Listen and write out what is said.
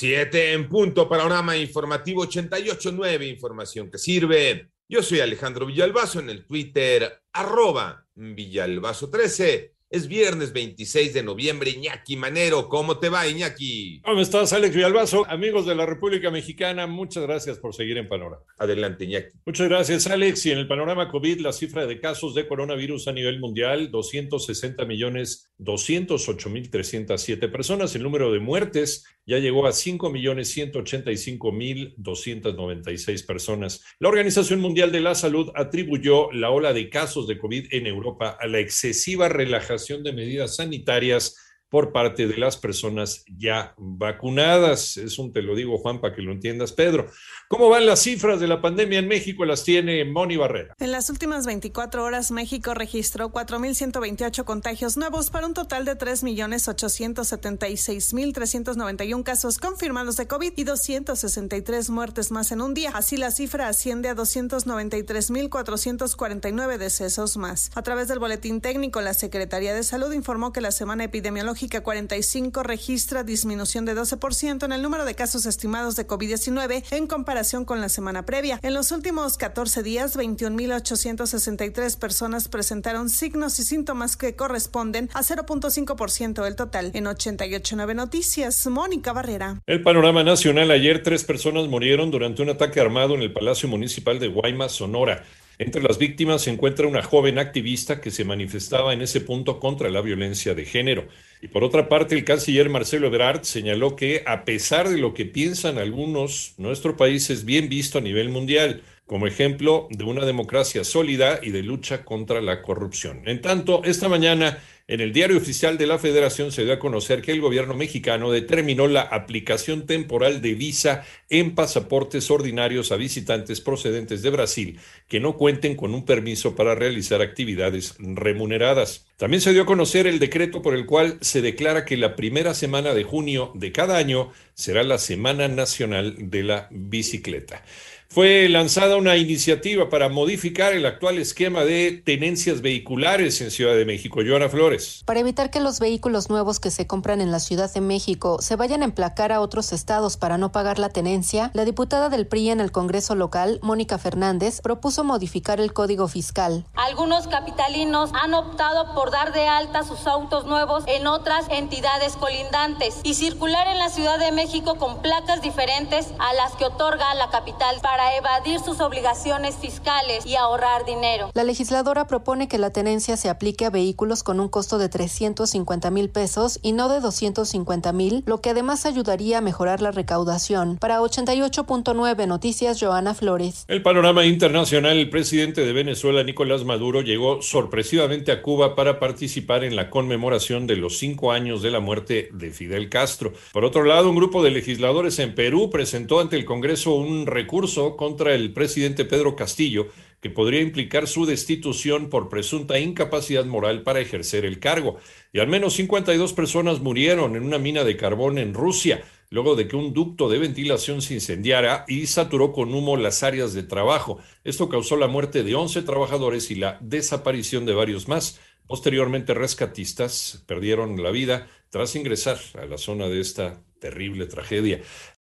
Siete en punto, panorama informativo 88.9, información que sirve. Yo soy Alejandro Villalbazo en el Twitter, arroba Villalbazo13. Es viernes 26 de noviembre, Iñaki Manero. ¿Cómo te va, Iñaki? ¿Cómo estás, Alex Villalbazo? Amigos de la República Mexicana, muchas gracias por seguir en Panorama. Adelante, Iñaki. Muchas gracias, Alex. Y en el panorama COVID, la cifra de casos de coronavirus a nivel mundial, 260 millones 208 mil 307 personas. El número de muertes ya llegó a 5 millones 185 mil 296 personas. La Organización Mundial de la Salud atribuyó la ola de casos de COVID en Europa a la excesiva relajación de medidas sanitarias por parte de las personas ya vacunadas. Es un te lo digo, Juan, para que lo entiendas, Pedro. ¿Cómo van las cifras de la pandemia en México? Las tiene Moni Barrera. En las últimas 24 horas, México registró 4.128 contagios nuevos para un total de 3.876.391 casos confirmados de COVID y 263 muertes más en un día. Así la cifra asciende a 293.449 decesos más. A través del boletín técnico, la Secretaría de Salud informó que la semana epidemiológica 45 registra disminución de 12% en el número de casos estimados de COVID-19 en comparación con la semana previa. En los últimos 14 días, 21.863 personas presentaron signos y síntomas que corresponden a 0.5% del total. En 889 Noticias, Mónica Barrera. El panorama nacional. Ayer tres personas murieron durante un ataque armado en el Palacio Municipal de Guaymas, Sonora. Entre las víctimas se encuentra una joven activista que se manifestaba en ese punto contra la violencia de género. Y por otra parte, el canciller Marcelo Ebrard señaló que, a pesar de lo que piensan algunos, nuestro país es bien visto a nivel mundial como ejemplo de una democracia sólida y de lucha contra la corrupción. En tanto, esta mañana en el diario oficial de la Federación se dio a conocer que el gobierno mexicano determinó la aplicación temporal de visa en pasaportes ordinarios a visitantes procedentes de Brasil que no cuenten con un permiso para realizar actividades remuneradas. También se dio a conocer el decreto por el cual se declara que la primera semana de junio de cada año será la Semana Nacional de la Bicicleta fue lanzada una iniciativa para modificar el actual esquema de tenencias vehiculares en Ciudad de México. Joana Flores. Para evitar que los vehículos nuevos que se compran en la Ciudad de México se vayan a emplacar a otros estados para no pagar la tenencia, la diputada del PRI en el Congreso local, Mónica Fernández, propuso modificar el código fiscal. Algunos capitalinos han optado por dar de alta sus autos nuevos en otras entidades colindantes y circular en la Ciudad de México con placas diferentes a las que otorga la capital para para evadir sus obligaciones fiscales y ahorrar dinero. La legisladora propone que la tenencia se aplique a vehículos con un costo de 350 mil pesos y no de 250 mil, lo que además ayudaría a mejorar la recaudación. Para 88.9 Noticias, Joana Flores. El panorama internacional, el presidente de Venezuela, Nicolás Maduro, llegó sorpresivamente a Cuba para participar en la conmemoración de los cinco años de la muerte de Fidel Castro. Por otro lado, un grupo de legisladores en Perú presentó ante el Congreso un recurso contra el presidente Pedro Castillo, que podría implicar su destitución por presunta incapacidad moral para ejercer el cargo. Y al menos 52 personas murieron en una mina de carbón en Rusia, luego de que un ducto de ventilación se incendiara y saturó con humo las áreas de trabajo. Esto causó la muerte de 11 trabajadores y la desaparición de varios más. Posteriormente, rescatistas perdieron la vida tras ingresar a la zona de esta terrible tragedia.